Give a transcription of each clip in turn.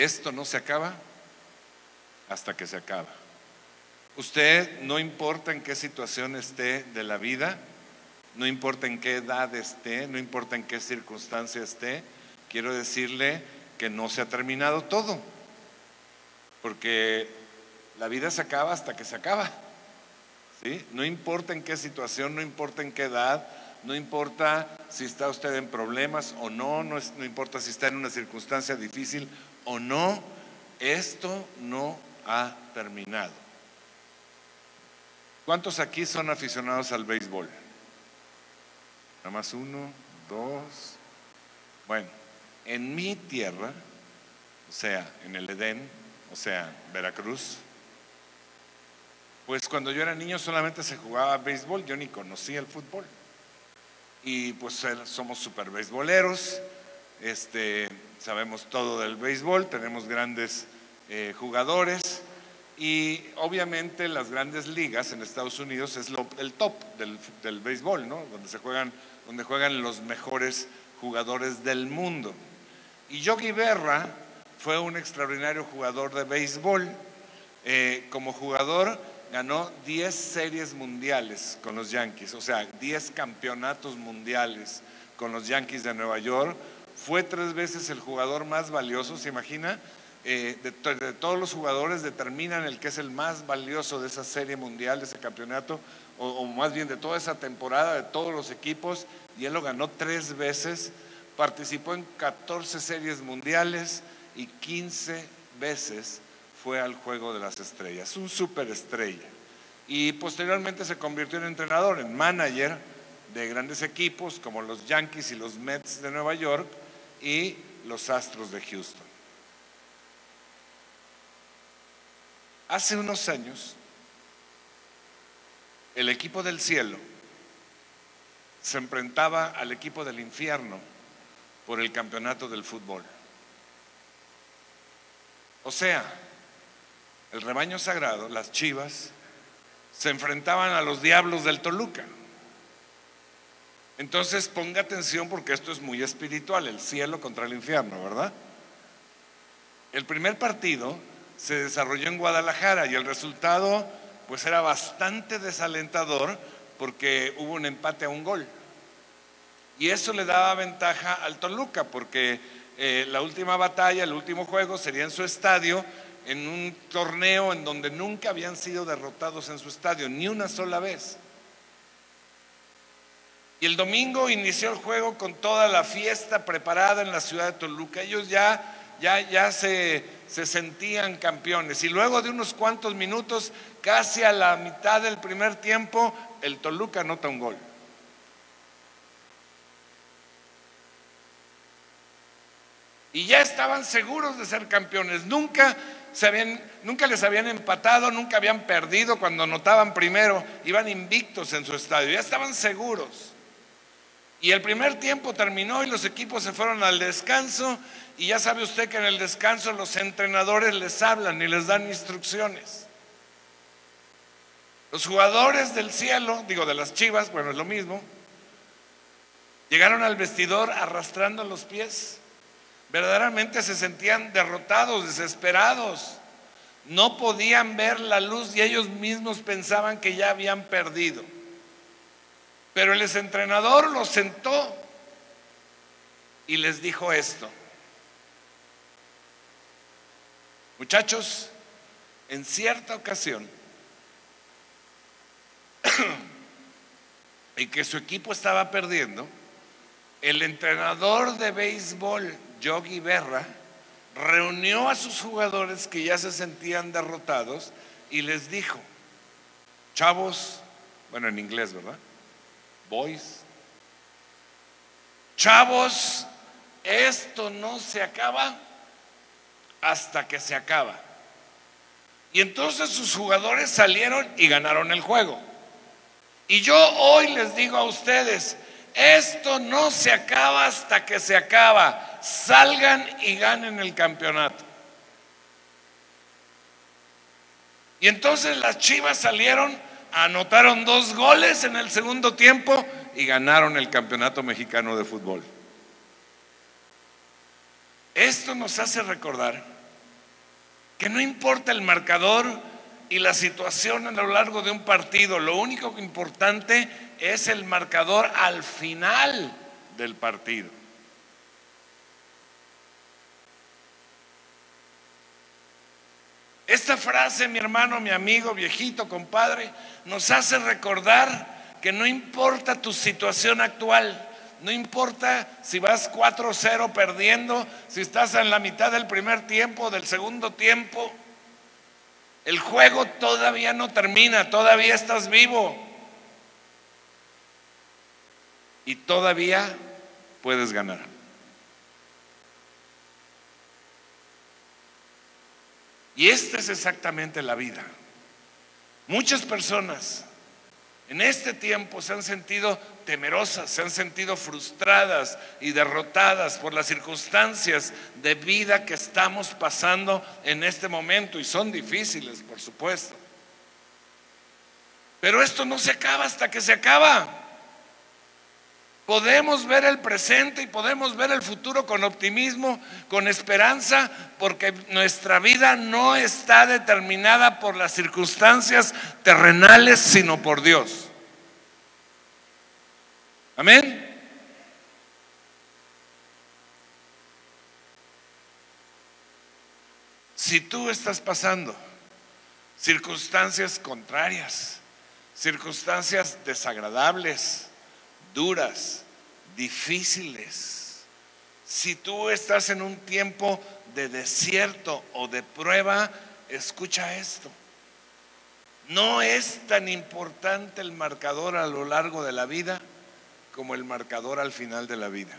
Esto no se acaba hasta que se acaba. Usted, no importa en qué situación esté de la vida, no importa en qué edad esté, no importa en qué circunstancia esté, quiero decirle que no se ha terminado todo, porque la vida se acaba hasta que se acaba. ¿sí? No importa en qué situación, no importa en qué edad, no importa si está usted en problemas o no, no, no importa si está en una circunstancia difícil o no, esto no ha terminado. ¿Cuántos aquí son aficionados al béisbol? Nada más uno, dos. Bueno, en mi tierra, o sea, en el Edén, o sea, Veracruz, pues cuando yo era niño solamente se jugaba béisbol, yo ni conocía el fútbol. Y pues somos super beisboleros, este, sabemos todo del béisbol, tenemos grandes eh, jugadores y obviamente las grandes ligas en Estados Unidos es el top del, béisbol, ¿no? Donde se juegan, donde juegan los mejores jugadores del mundo. Y Yogi Berra fue un extraordinario jugador de béisbol. Eh, como jugador ganó 10 series mundiales con los Yankees, o sea, 10 campeonatos mundiales con los Yankees de Nueva York. Fue tres veces el jugador más valioso, ¿se imagina? Eh, de, todos los jugadores determinan el que es el más valioso de esa serie mundial, de ese campeonato, o, más bien de toda esa temporada, de todos los equipos, y él lo ganó tres veces, participó en 14 series mundiales y 15 veces fue al Juego de las Estrellas, un superestrella. Y posteriormente se convirtió en entrenador, en manager de grandes equipos como los Yankees y los Mets de Nueva York y los Astros de Houston. Hace unos años, el equipo del cielo se enfrentaba al equipo del infierno por el campeonato del fútbol. O sea, el rebaño sagrado, las chivas, se enfrentaban a los diablos del Toluca. Entonces ponga atención porque esto es muy espiritual, el cielo contra el infierno, ¿verdad? El primer partido se desarrolló en Guadalajara y el resultado pues era bastante desalentador porque hubo un empate a un gol. Y eso le daba ventaja al Toluca porque eh, la última batalla, el último juego sería en su estadio, en un torneo en donde nunca habían sido derrotados en su estadio, ni una sola vez. Y el domingo inició el juego con toda la fiesta preparada en la ciudad de Toluca. Ellos ya, ya, ya se se sentían campeones. Y luego de unos cuantos minutos, casi a la mitad del primer tiempo, el Toluca anota un gol. Y ya estaban seguros de ser campeones. Nunca, se habían, nunca les habían empatado, nunca habían perdido cuando anotaban primero. Iban invictos en su estadio. Ya estaban seguros. Y el primer tiempo terminó y los equipos se fueron al descanso y ya sabe usted que en el descanso los entrenadores les hablan y les dan instrucciones. Los jugadores del cielo, digo de las chivas, bueno, es lo mismo, llegaron al vestidor arrastrando los pies. Verdaderamente se sentían derrotados, desesperados. No podían ver la luz y ellos mismos pensaban que ya habían perdido. Pero el entrenador los sentó y les dijo esto. Muchachos, en cierta ocasión, y que su equipo estaba perdiendo, el entrenador de béisbol, Yogi Berra, reunió a sus jugadores que ya se sentían derrotados y les dijo, chavos, bueno en inglés, ¿verdad? Boys, chavos, esto no se acaba hasta que se acaba. Y entonces sus jugadores salieron y ganaron el juego. Y yo hoy les digo a ustedes, esto no se acaba hasta que se acaba. Salgan y ganen el campeonato. Y entonces las Chivas salieron, anotaron dos goles en el segundo tiempo y ganaron el campeonato mexicano de fútbol. Esto nos hace recordar que no importa el marcador y la situación a lo largo de un partido, lo único importante es el marcador al final del partido. Esta frase, mi hermano, mi amigo, viejito, compadre, nos hace recordar que no importa tu situación actual, no importa si vas 4-0 perdiendo, si estás en la mitad del primer tiempo, del segundo tiempo. El juego todavía no termina, todavía estás vivo. Y todavía puedes ganar. Y esta es exactamente la vida. Muchas personas en este tiempo se han sentido temerosas, se han sentido frustradas y derrotadas por las circunstancias de vida que estamos pasando en este momento y son difíciles, por supuesto. Pero esto no se acaba hasta que se acaba. Podemos ver el presente y podemos ver el futuro con optimismo, con esperanza, porque nuestra vida no está determinada por las circunstancias terrenales, sino por Dios. Amén. Si tú estás pasando circunstancias contrarias, circunstancias desagradables, duras, difíciles. Si tú estás en un tiempo de desierto o de prueba, escucha esto. No es tan importante el marcador a lo largo de la vida como el marcador al final de la vida.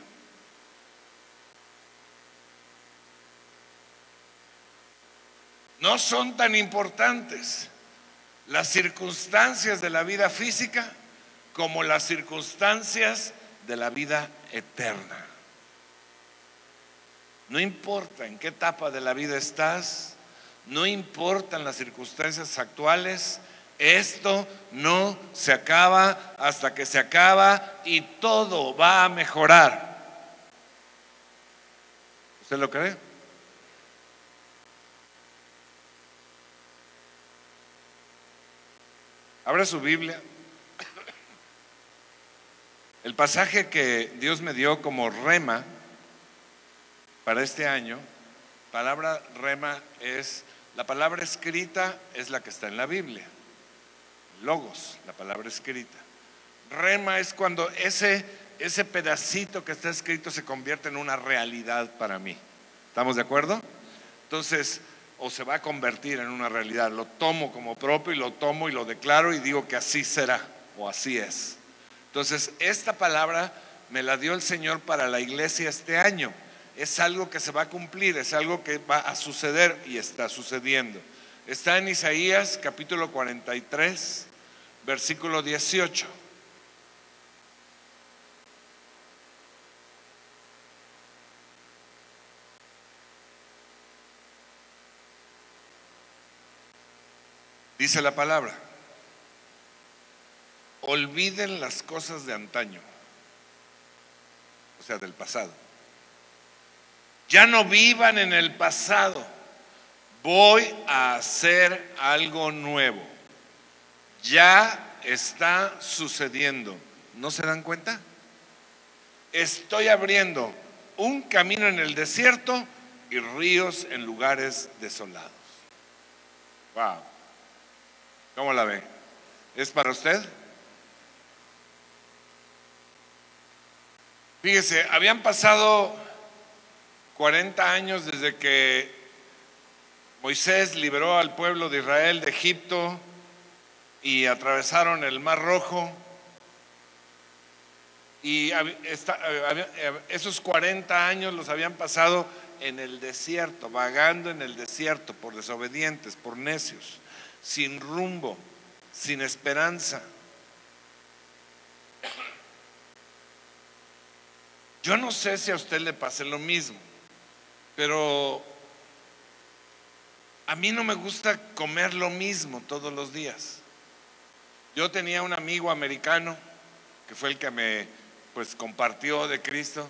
No son tan importantes las circunstancias de la vida física como las circunstancias de la vida eterna. No importa en qué etapa de la vida estás, no importan las circunstancias actuales, esto no se acaba hasta que se acaba y todo va a mejorar. ¿Usted lo cree? Abra su Biblia el pasaje que Dios me dio como rema para este año, palabra rema es, la palabra escrita es la que está en la Biblia. Logos, la palabra escrita. Rema es cuando ese, ese pedacito que está escrito se convierte en una realidad para mí. ¿Estamos de acuerdo? Entonces, o se va a convertir en una realidad. Lo tomo como propio y lo tomo y lo declaro y digo que así será o así es. Entonces, esta palabra me la dio el Señor para la iglesia este año. Es algo que se va a cumplir, es algo que va a suceder y está sucediendo. Está en Isaías capítulo 43, versículo 18. Dice la palabra olviden las cosas de antaño, o sea, del pasado. Ya no vivan en el pasado. Voy a hacer algo nuevo. Ya está sucediendo. ¿No se dan cuenta? Estoy abriendo un camino en el desierto y ríos en lugares desolados. Wow. ¿Cómo la ve? ¿Es para usted? Fíjese, habían pasado 40 años desde que Moisés liberó al pueblo de Israel de Egipto y atravesaron el Mar Rojo. Y esos 40 años los habían pasado en el desierto, vagando en el desierto por desobedientes, por necios, sin rumbo, sin esperanza. Yo no sé si a usted le pase lo mismo, pero a mí no me gusta comer lo mismo todos los días. Yo tenía un amigo americano que fue el que me pues compartió de Cristo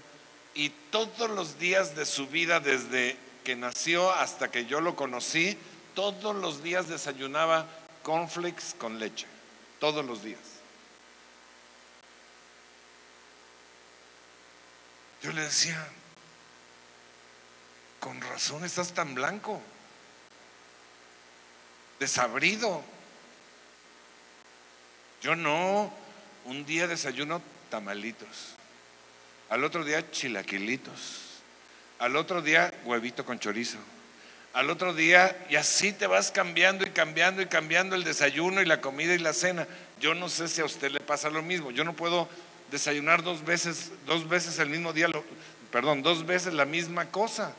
y todos los días de su vida desde que nació hasta que yo lo conocí, todos los días desayunaba cornflakes con leche, todos los días. Yo le decía, con razón estás tan blanco, desabrido. Yo no, un día desayuno tamalitos, al otro día chilaquilitos, al otro día huevito con chorizo, al otro día y así te vas cambiando y cambiando y cambiando el desayuno y la comida y la cena. Yo no sé si a usted le pasa lo mismo. Yo no puedo desayunar dos veces, dos veces el mismo día, perdón, dos veces la misma cosa,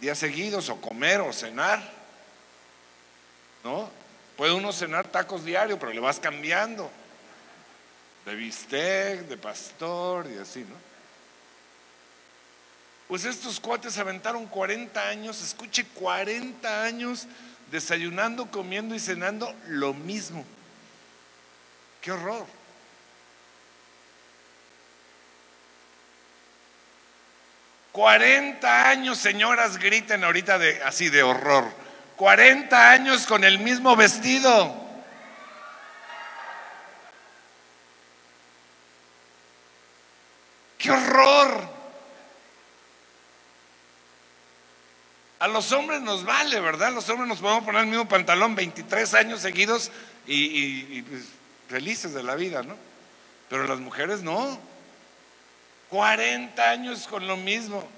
días seguidos, o comer o cenar. ¿No? Puede uno cenar tacos diarios, pero le vas cambiando. De bistec, de pastor y así, ¿no? Pues estos cuates aventaron 40 años, escuche, 40 años desayunando, comiendo y cenando lo mismo. ¡Qué horror! 40 años, señoras, griten ahorita de así de horror. 40 años con el mismo vestido. ¡Qué horror! A los hombres nos vale, ¿verdad? Los hombres nos podemos poner el mismo pantalón 23 años seguidos y, pues, felices de la vida, ¿no? Pero las mujeres no. 40 años con lo mismo.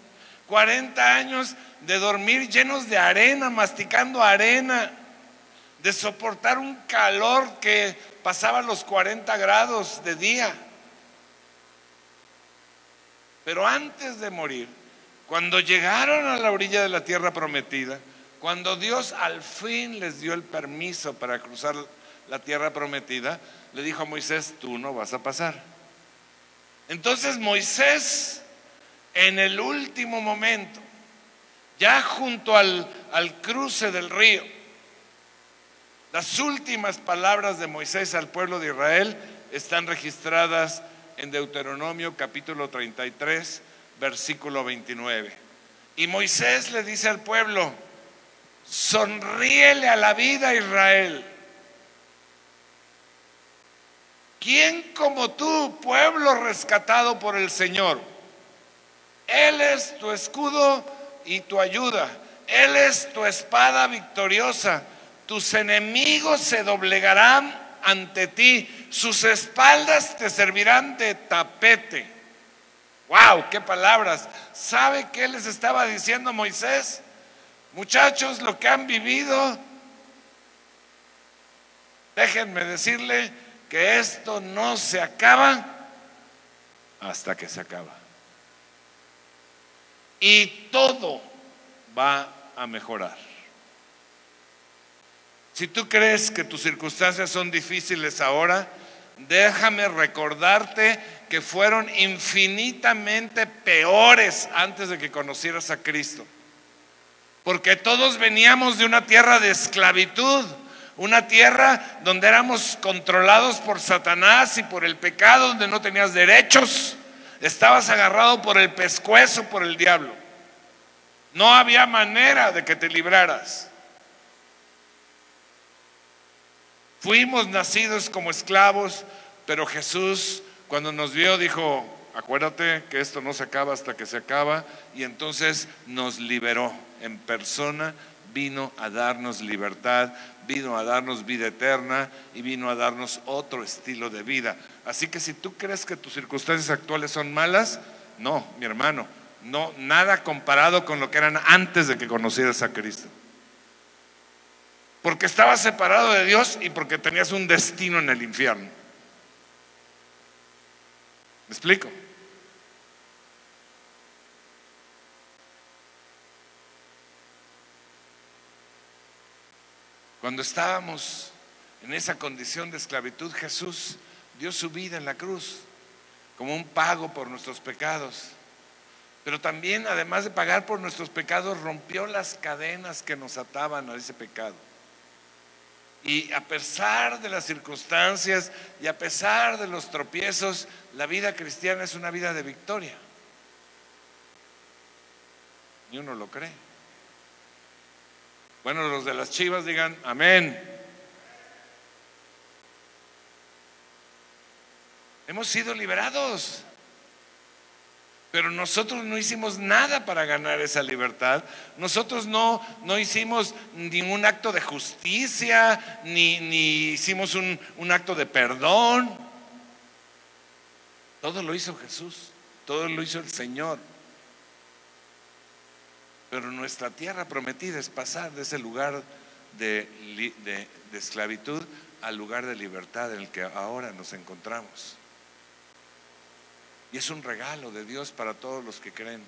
40 años de dormir llenos de arena, masticando arena, de soportar un calor que pasaba los 40 grados de día. Pero antes de morir, cuando llegaron a la orilla de la tierra prometida, cuando Dios al fin les dio el permiso para cruzar la tierra prometida, le dijo a Moisés, tú no vas a pasar. Entonces Moisés, en el último momento, ya junto al, cruce del río, las últimas palabras de Moisés al pueblo de Israel están registradas en Deuteronomio capítulo 33, versículo 29. Y Moisés le dice al pueblo, sonríele a la vida Israel ¿Quién como tú, pueblo rescatado por el Señor? Él es tu escudo y tu ayuda. Él es tu espada victoriosa. Tus enemigos se doblegarán ante ti. Sus espaldas te servirán de tapete. ¡Wow! ¡Qué palabras! ¿Sabe qué les estaba diciendo Moisés? Muchachos, lo que han vivido, déjenme decirle, que esto no se acaba hasta que se acaba. Y todo va a mejorar. Si tú crees que tus circunstancias son difíciles ahora, déjame recordarte que fueron infinitamente peores antes de que conocieras a Cristo. Porque todos veníamos de una tierra de esclavitud una tierra donde éramos controlados por Satanás y por el pecado, donde no tenías derechos. Estabas agarrado por el pescuezo, por el diablo. No había manera de que te libraras. Fuimos nacidos como esclavos, pero Jesús cuando nos vio dijo, acuérdate que esto no se acaba hasta que se acaba, y entonces nos liberó en persona, vino a darnos libertad, vino a darnos vida eterna y vino a darnos otro estilo de vida. Así que si tú crees que tus circunstancias actuales son malas, no, mi hermano, no, nada comparado con lo que eran antes de que conocieras a Cristo. Porque estabas separado de Dios y porque tenías un destino en el infierno. ¿Me explico? Cuando estábamos en esa condición de esclavitud, Jesús dio su vida en la cruz como un pago por nuestros pecados. Pero también, además de pagar por nuestros pecados, rompió las cadenas que nos ataban a ese pecado. Y a pesar de las circunstancias y a pesar de los tropiezos, la vida cristiana es una vida de victoria. Y uno lo cree. Bueno, los de las chivas digan amén. Hemos sido liberados. Pero nosotros no hicimos nada para ganar esa libertad. Nosotros no, no hicimos ningún acto de justicia, ni, ni hicimos un, un acto de perdón. Todo lo hizo Jesús, todo lo hizo el Señor. Pero nuestra tierra prometida es pasar de ese lugar de, esclavitud al lugar de libertad en el que ahora nos encontramos. Y es un regalo de Dios para todos los que creen.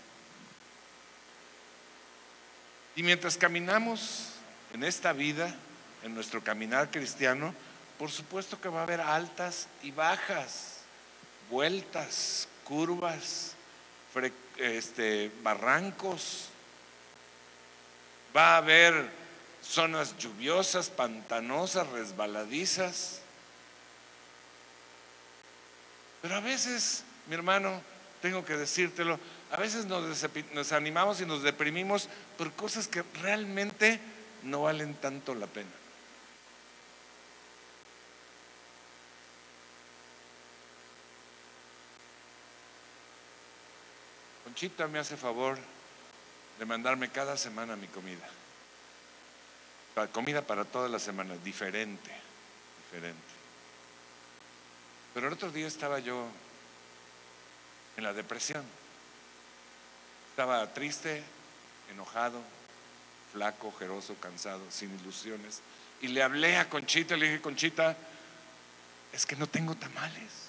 Y mientras caminamos en esta vida, en nuestro caminar cristiano, por supuesto que va a haber altas y bajas, vueltas, curvas, este, barrancos. Va a haber zonas lluviosas, pantanosas, resbaladizas. Pero a veces mi hermano, tengo que decírtelo, a veces nos desanimamos y nos deprimimos por cosas que realmente no valen tanto la pena. Conchita me hace favor de mandarme cada semana mi comida. Comida para toda la semana, diferente, diferente. Pero el otro día estaba yo en la depresión. Estaba triste, enojado, flaco, ojeroso, cansado, sin ilusiones. Y le hablé a Conchita, le dije, Conchita, es que no tengo tamales.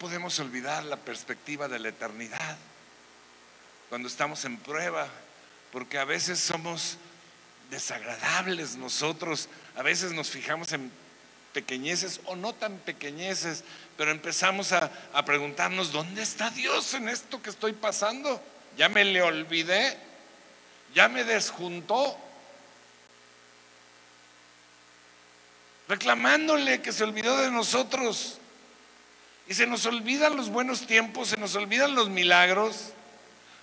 Podemos olvidar la perspectiva de la eternidad. Cuando estamos en prueba, porque a veces somos desagradables nosotros, a veces nos fijamos en pequeñeces o no tan pequeñeces, pero empezamos a, a, preguntarnos, ¿dónde está Dios en esto que estoy pasando? Ya me le olvidé, ya me desjuntó, reclamándole que se olvidó de nosotros. Y se nos olvidan los buenos tiempos, se nos olvidan los milagros.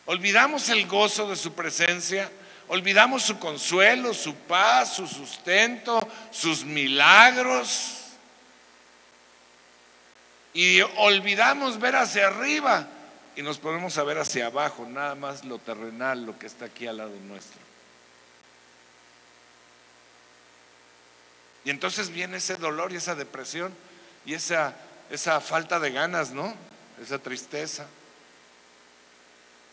Olvidamos el gozo de su presencia, olvidamos su consuelo, su paz, su sustento, sus milagros. Y olvidamos ver hacia arriba y nos ponemos a ver hacia abajo, nada más lo terrenal, lo que está aquí al lado nuestro. Y entonces viene ese dolor y esa depresión y esa, esa falta de ganas, ¿no? Esa tristeza.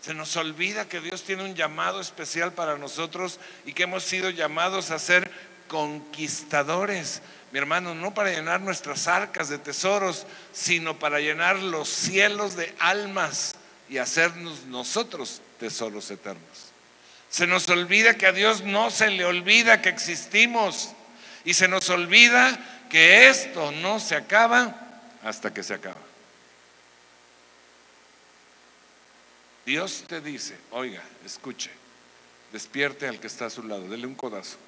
Se nos olvida que Dios tiene un llamado especial para nosotros y que hemos sido llamados a ser conquistadores. Mi hermano, no para llenar nuestras arcas de tesoros, sino para llenar los cielos de almas y hacernos nosotros tesoros eternos. Se nos olvida que a Dios no se le olvida que existimos y se nos olvida que esto no se acaba hasta que se acaba. Dios te dice, oiga, escuche, despierte al que está a su lado, dele un codazo.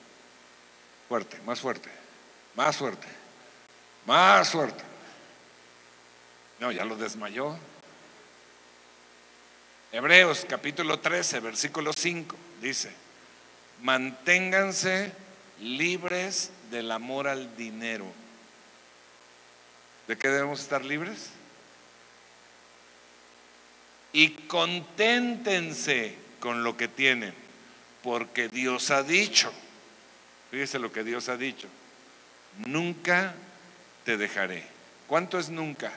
Fuerte, más fuerte, más fuerte, más fuerte. No, ya lo desmayó. Hebreos capítulo 13, versículo 5 dice, manténganse libres del amor al dinero. ¿De qué debemos estar libres? y conténtense con lo que tienen, porque Dios ha dicho, fíjese lo que Dios ha dicho, nunca te dejaré. ¿Cuánto es nunca?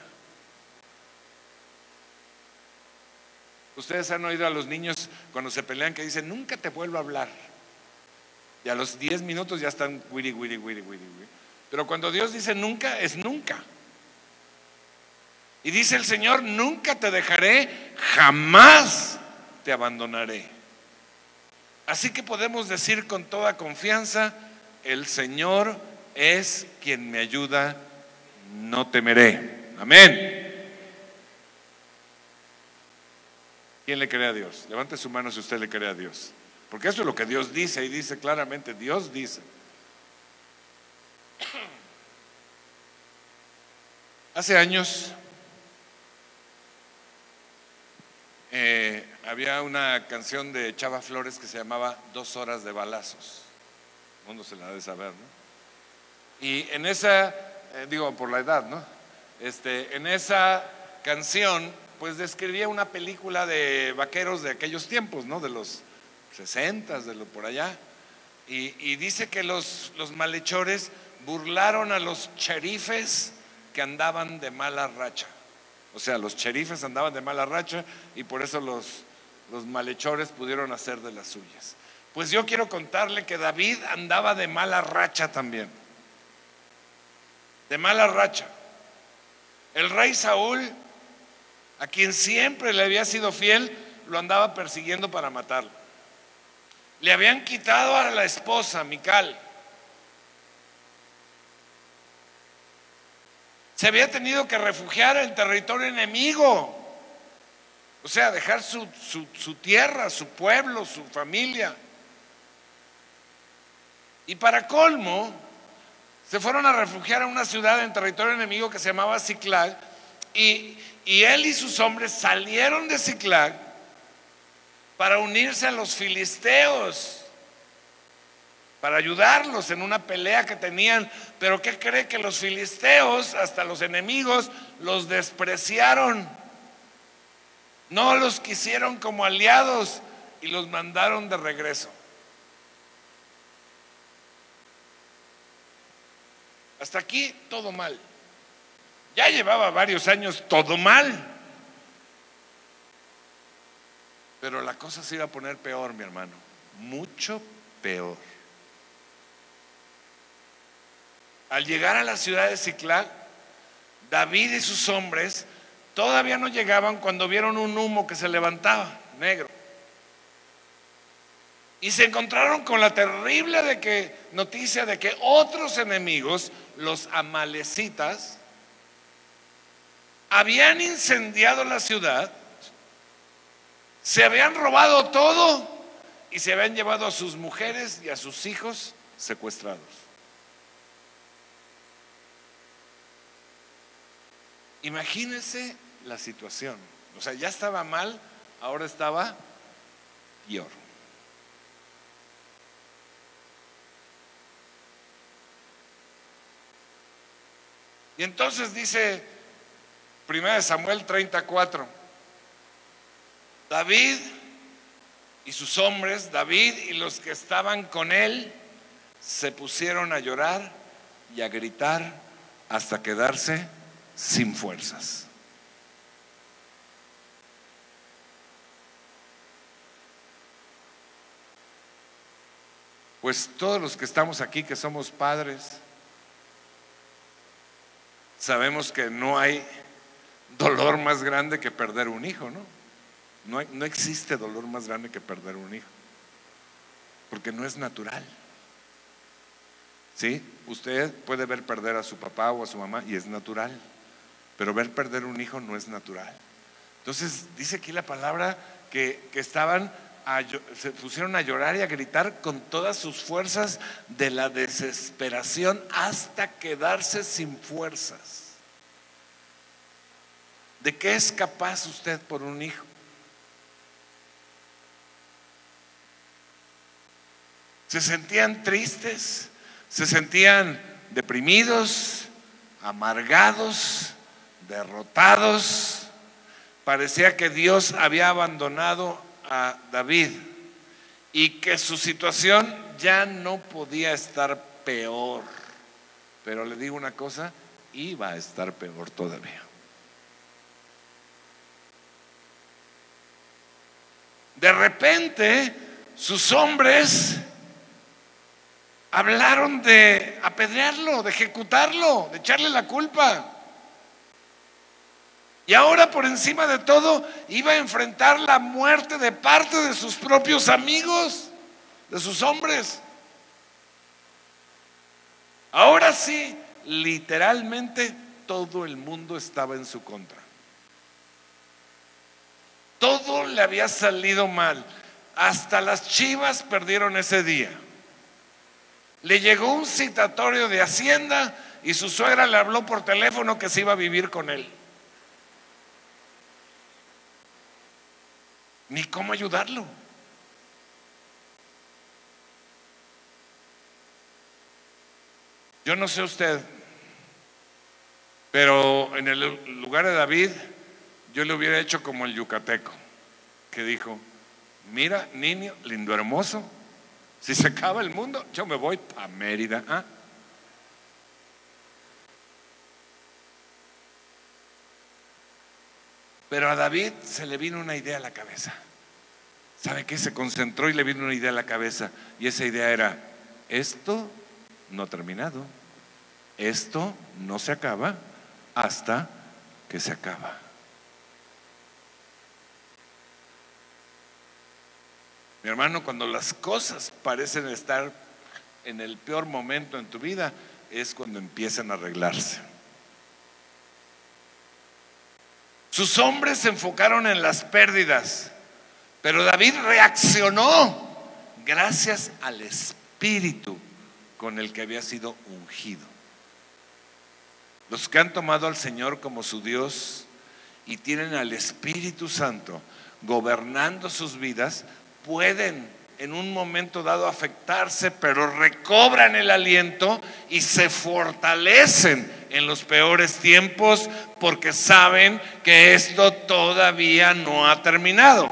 Ustedes han oído a los niños cuando se pelean que dicen, nunca te vuelvo a hablar. Y a los 10 minutos ya están wiri, wiri, wiri, wiri. Pero cuando Dios dice nunca, es nunca. Y dice el Señor, nunca te dejaré, jamás te abandonaré. Así que podemos decir con toda confianza, el Señor es quien me ayuda, no temeré. Amén. ¿Quién le cree a Dios? Levante su mano si usted le cree a Dios. Porque eso es lo que Dios dice y dice claramente, Dios dice. Hace años eh, había una canción de Chava Flores que se llamaba Dos horas de balazos. El mundo se la debe saber, ¿no? Y en esa, eh, digo por la edad, ¿no? Este, en esa canción, pues describía una película de vaqueros de aquellos tiempos, ¿no? De los 60, de lo por allá. Y, y dice que los, los malhechores burlaron a los cherifes que andaban de mala racha. O sea, los cherifes andaban de mala racha y por eso los, los malhechores pudieron hacer de las suyas. Pues yo quiero contarle que David andaba de mala racha también. De mala racha. El rey Saúl, a quien siempre le había sido fiel, lo andaba persiguiendo para matarlo. Le habían quitado a la esposa, Mical. Se había tenido que refugiar en territorio enemigo. O sea, dejar su, su, tierra, su pueblo, su familia. Y para colmo, se fueron a refugiar a una ciudad en territorio enemigo que se llamaba Ciclag. Y, y él y sus hombres salieron de Ciclag para unirse a los filisteos para ayudarlos en una pelea que tenían. Pero ¿qué cree que los filisteos, hasta los enemigos, los despreciaron? No los quisieron como aliados y los mandaron de regreso. Hasta aquí todo mal. Ya llevaba varios años todo mal. Pero la cosa se iba a poner peor, mi hermano. Mucho peor. Al llegar a la ciudad de Ciclac, David y sus hombres todavía no llegaban cuando vieron un humo que se levantaba, negro. Y se encontraron con la terrible de que, noticia de que otros enemigos, los amalecitas, habían incendiado la ciudad, se habían robado todo y se habían llevado a sus mujeres y a sus hijos secuestrados. Imagínense la situación. O sea, ya estaba mal, ahora estaba peor. Y entonces dice 1 Samuel 34, David y sus hombres, David y los que estaban con él, se pusieron a llorar y a gritar hasta quedarse sin fuerzas. Pues todos los que estamos aquí, que somos padres, sabemos que no hay dolor más grande que perder un hijo, ¿no? No, no existe dolor más grande que perder un hijo, porque no es natural. ¿Sí? Usted puede ver perder a su papá o a su mamá y es natural pero ver perder un hijo no es natural. Entonces dice aquí la palabra que, estaban, se pusieron a llorar y a gritar con todas sus fuerzas de la desesperación hasta quedarse sin fuerzas. ¿De qué es capaz usted por un hijo? Se sentían tristes, se sentían deprimidos, amargados, derrotados. Parecía que Dios había abandonado a David y que su situación ya no podía estar peor. Pero le digo una cosa, iba a estar peor todavía. De repente, sus hombres hablaron de apedrearlo, de ejecutarlo, de echarle la culpa. Y ahora por encima de todo iba a enfrentar la muerte de parte de sus propios amigos, de sus hombres. Ahora sí, literalmente todo el mundo estaba en su contra. Todo le había salido mal. Hasta las chivas perdieron ese día. Le llegó un citatorio de Hacienda y su suegra le habló por teléfono que se iba a vivir con él. Ni cómo ayudarlo. Yo no sé usted, pero en el lugar de David yo le hubiera hecho como el yucateco, que dijo, mira, niño, lindo, hermoso, si se acaba el mundo, yo me voy a Mérida. ¿ah? Pero a David se le vino una idea a la cabeza. ¿Sabe qué? Se concentró y le vino una idea a la cabeza. Y esa idea era, esto no ha terminado. Esto no se acaba hasta que se acaba. Mi hermano, cuando las cosas parecen estar en el peor momento en tu vida, es cuando empiezan a arreglarse. Sus hombres se enfocaron en las pérdidas, pero David reaccionó gracias al Espíritu con el que había sido ungido. Los que han tomado al Señor como su Dios y tienen al Espíritu Santo gobernando sus vidas, pueden en un momento dado afectarse, pero recobran el aliento y se fortalecen en los peores tiempos porque saben que esto todavía no ha terminado.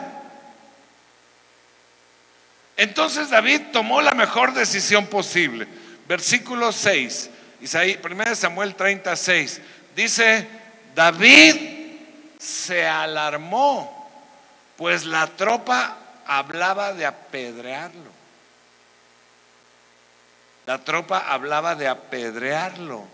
Entonces David tomó la mejor decisión posible. Versículo 6, Isaí, 1 Samuel 36, dice, David se alarmó, pues la tropa hablaba de apedrearlo. La tropa hablaba de apedrearlo.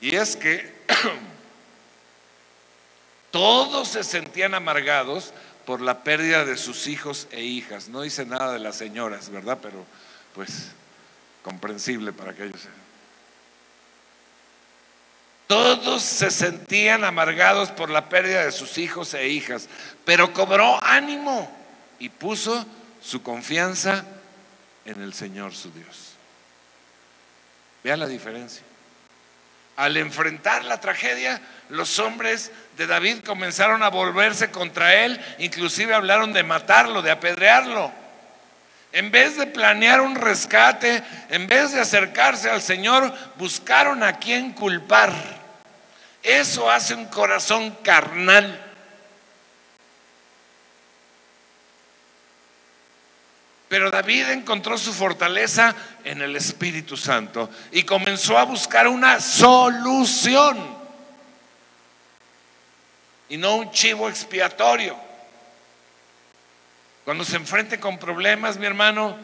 Y es que todos se sentían amargados por la pérdida de sus hijos e hijas. No dice nada de las señoras, ¿verdad? Pero pues comprensible para aquellos. Todos se sentían amargados por la pérdida de sus hijos e hijas, pero cobró ánimo y puso su confianza en el Señor su Dios. Vea la diferencia. Al enfrentar la tragedia, los hombres de David comenzaron a volverse contra él, inclusive hablaron de matarlo, de apedrearlo. En vez de planear un rescate, en vez de acercarse al Señor, buscaron a quien culpar. Eso hace un corazón carnal. Pero David encontró su fortaleza en el Espíritu Santo y comenzó a buscar una solución y no un chivo expiatorio. Cuando se enfrente con problemas, mi hermano,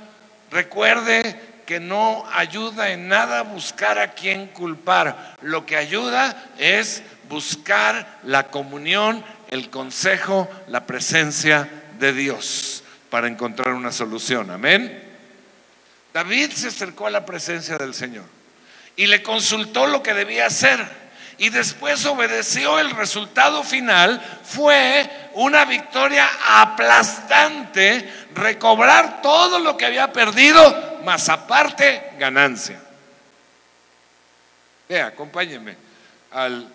recuerde que no ayuda en nada buscar a quien culpar. Lo que ayuda es buscar la comunión, el consejo, la presencia de Dios para encontrar una solución. Amén. David se acercó a la presencia del Señor y le consultó lo que debía hacer y después obedeció, el resultado final fue una victoria aplastante, recobrar todo lo que había perdido, más aparte ganancia. Vea, acompáñenme al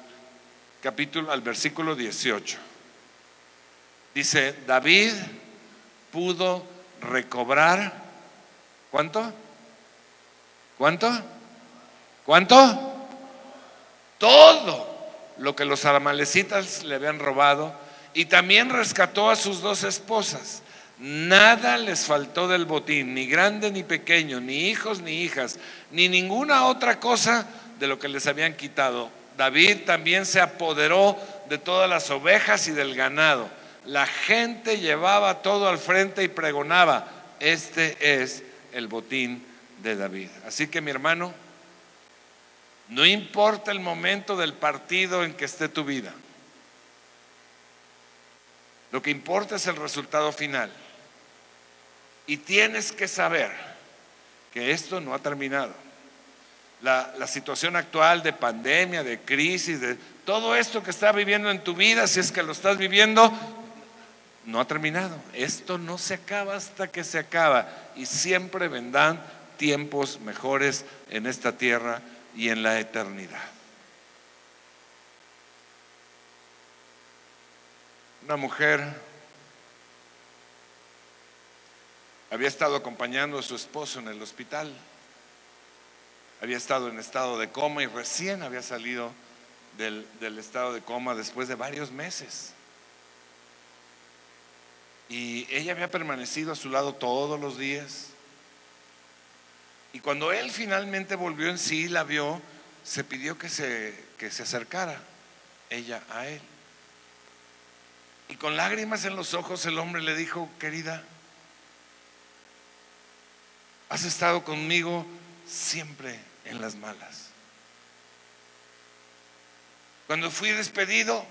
capítulo, al versículo 18. Dice, David pudo recobrar, ¿cuánto? ¿Cuánto? ¿Cuánto? todo lo que los amalecitas le habían robado y también rescató a sus dos esposas. Nada les faltó del botín, ni grande ni pequeño, ni hijos ni hijas, ni ninguna otra cosa de lo que les habían quitado. David también se apoderó de todas las ovejas y del ganado. La gente llevaba todo al frente y pregonaba, este es el botín de David. Así que mi hermano, no importa el momento del partido en que esté tu vida. Lo que importa es el resultado final. Y tienes que saber que esto no ha terminado. La, situación actual de pandemia, de crisis, de todo esto que está viviendo en tu vida, si es que lo estás viviendo, no ha terminado. Esto no se acaba hasta que se acaba. Y siempre vendrán tiempos mejores en esta tierra y en la eternidad. Una mujer había estado acompañando a su esposo en el hospital, había estado en estado de coma y recién había salido del, del estado de coma después de varios meses. Y ella había permanecido a su lado todos los días. Y cuando él finalmente volvió en sí y la vio, se pidió que se, que se acercara ella a él. Y con lágrimas en los ojos el hombre le dijo, querida, has estado conmigo siempre en las malas. Cuando fui despedido,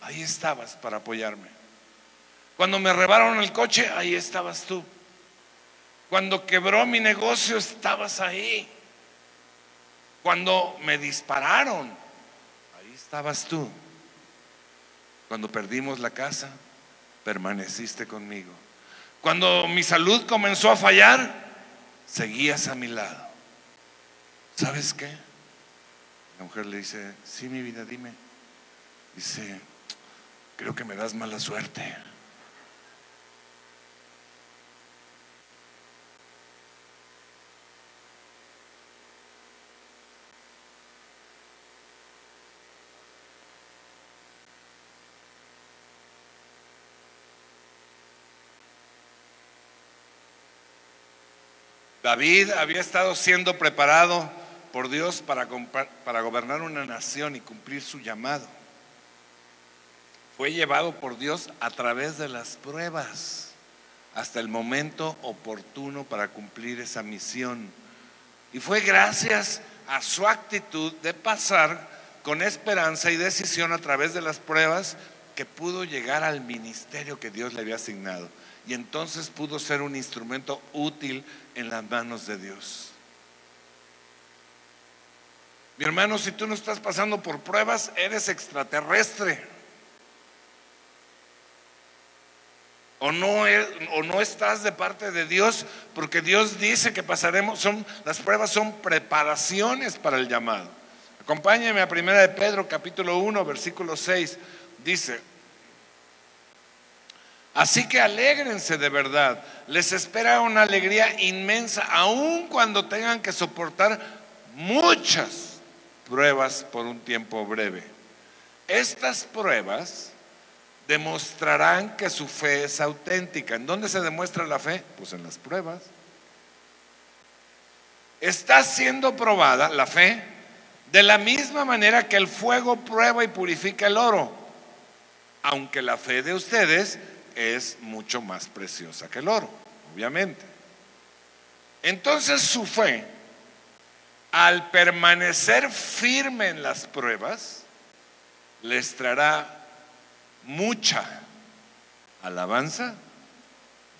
ahí estabas para apoyarme. Cuando me robaron el coche, ahí estabas tú. Cuando quebró mi negocio, estabas ahí. Cuando me dispararon, ahí estabas tú. Cuando perdimos la casa, permaneciste conmigo. Cuando mi salud comenzó a fallar, seguías a mi lado. ¿Sabes qué? La mujer le dice, sí, mi vida, dime. Dice, creo que me das mala suerte. David había estado siendo preparado por Dios para, para, gobernar una nación y cumplir su llamado. Fue llevado por Dios a través de las pruebas hasta el momento oportuno para cumplir esa misión. Y fue gracias a su actitud de pasar con esperanza y decisión a través de las pruebas que pudo llegar al ministerio que Dios le había asignado y entonces pudo ser un instrumento útil en las manos de Dios. Mi hermano, si tú no estás pasando por pruebas, eres extraterrestre. O no, o no estás de parte de Dios, porque Dios dice que pasaremos, son, las pruebas son preparaciones para el llamado. Acompáñeme a Primera de Pedro, capítulo 1, versículo 6. Dice, Así que alégrense de verdad. Les espera una alegría inmensa, aun cuando tengan que soportar muchas pruebas por un tiempo breve. Estas pruebas demostrarán que su fe es auténtica. ¿En dónde se demuestra la fe? Pues en las pruebas. Está siendo probada la fe de la misma manera que el fuego prueba y purifica el oro. Aunque la fe de ustedes es mucho más preciosa que el oro, obviamente. Entonces su fe, al permanecer firme en las pruebas, les traerá mucha alabanza,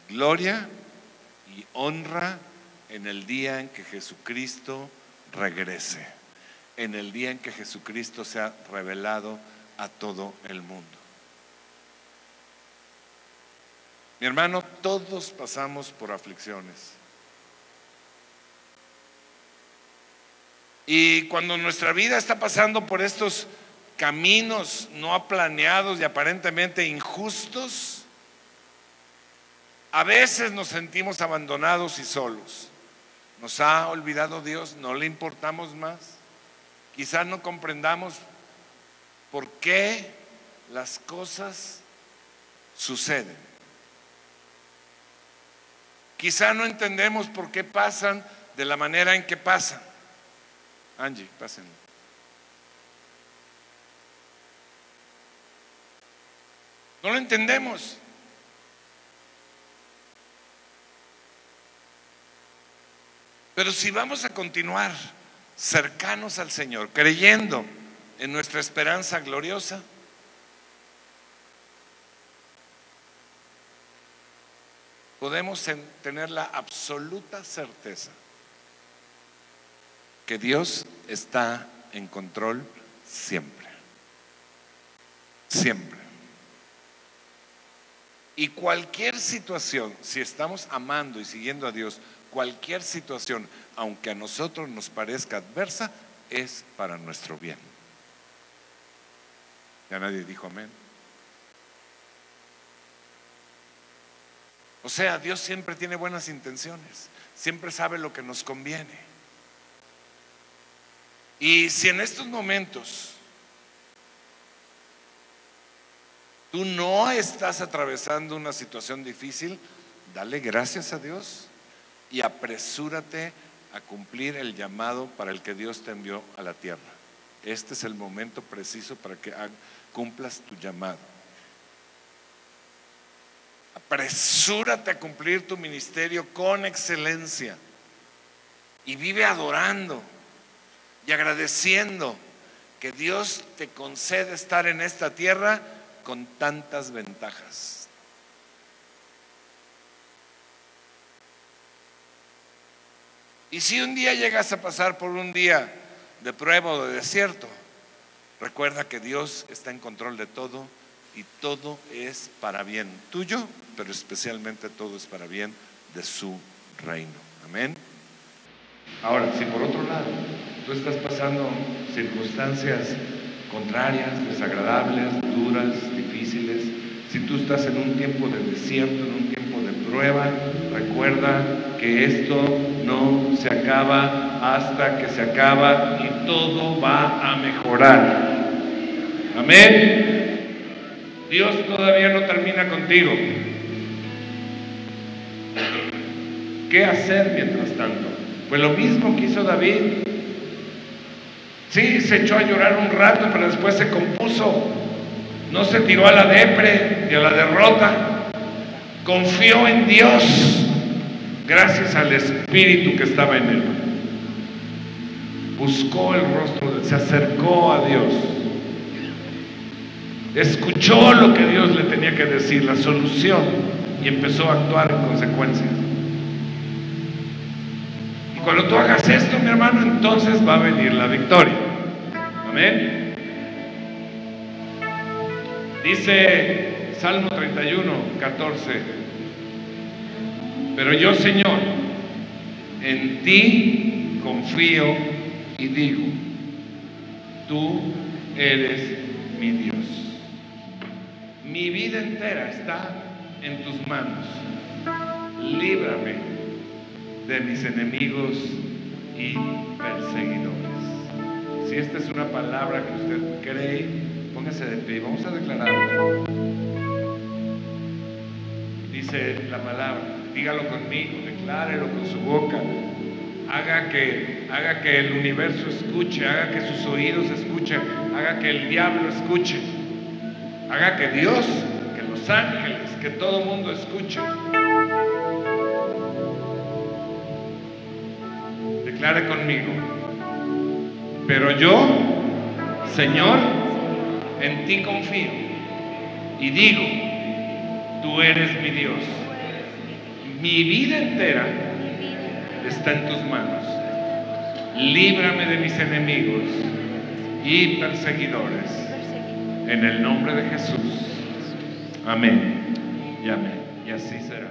gloria y honra en el día en que Jesucristo regrese, en el día en que Jesucristo sea revelado a todo el mundo. Mi hermano, todos pasamos por aflicciones. Y cuando nuestra vida está pasando por estos caminos no planeados y aparentemente injustos, a veces nos sentimos abandonados y solos. Nos ha olvidado Dios, no le importamos más. Quizás no comprendamos por qué las cosas suceden. Quizá no entendemos por qué pasan de la manera en que pasan. Angie, pasen. No lo entendemos. Pero si vamos a continuar cercanos al Señor, creyendo en nuestra esperanza gloriosa, podemos tener la absoluta certeza que Dios está en control siempre. Siempre. Y cualquier situación, si estamos amando y siguiendo a Dios, cualquier situación, aunque a nosotros nos parezca adversa, es para nuestro bien. Ya nadie dijo amén. O sea, Dios siempre tiene buenas intenciones, siempre sabe lo que nos conviene. Y si en estos momentos tú no estás atravesando una situación difícil, dale gracias a Dios y apresúrate a cumplir el llamado para el que Dios te envió a la tierra. Este es el momento preciso para que cumplas tu llamado. Apresúrate a cumplir tu ministerio con excelencia y vive adorando y agradeciendo que Dios te concede estar en esta tierra con tantas ventajas. Y si un día llegas a pasar por un día de prueba o de desierto, recuerda que Dios está en control de todo y todo es para bien tuyo, pero especialmente todo es para bien de su reino. Amén. Ahora, si por otro lado tú estás pasando circunstancias contrarias, desagradables, duras, difíciles, si tú estás en un tiempo de desierto, en un tiempo de prueba, recuerda que esto no se acaba hasta que se acaba y todo va a mejorar. Amén. Dios todavía no termina contigo. ¿Qué hacer mientras tanto? Pues lo mismo que hizo David. Sí, se echó a llorar un rato, pero después se compuso. No se tiró a la depre ni a la derrota. Confió en Dios gracias al Espíritu que estaba en él. Buscó el rostro, se acercó a Dios. Escuchó lo que Dios le tenía que decir, la solución, y empezó a actuar en consecuencia. Cuando tú hagas esto, mi hermano, entonces va a venir la victoria. Amén. Dice Salmo 31, 14. Pero yo, Señor, en ti confío y digo, tú eres mi Dios. Mi vida entera está en tus manos. Líbrame de mis enemigos y perseguidores. Si esta es una palabra que usted cree, póngase de pie. Vamos a declararlo. Dice la palabra, dígalo conmigo, declárelo con su boca. Haga que, haga que el universo escuche, haga que sus oídos escuchen, haga que el diablo escuche, haga que Dios, que los ángeles, que todo mundo escuche. Declare conmigo. Pero yo, Señor, en ti confío y digo, tú eres mi Dios. Mi vida entera está en tus manos. Líbrame de mis enemigos y perseguidores. En el nombre de Jesús. Amén. Y amén. Y así será.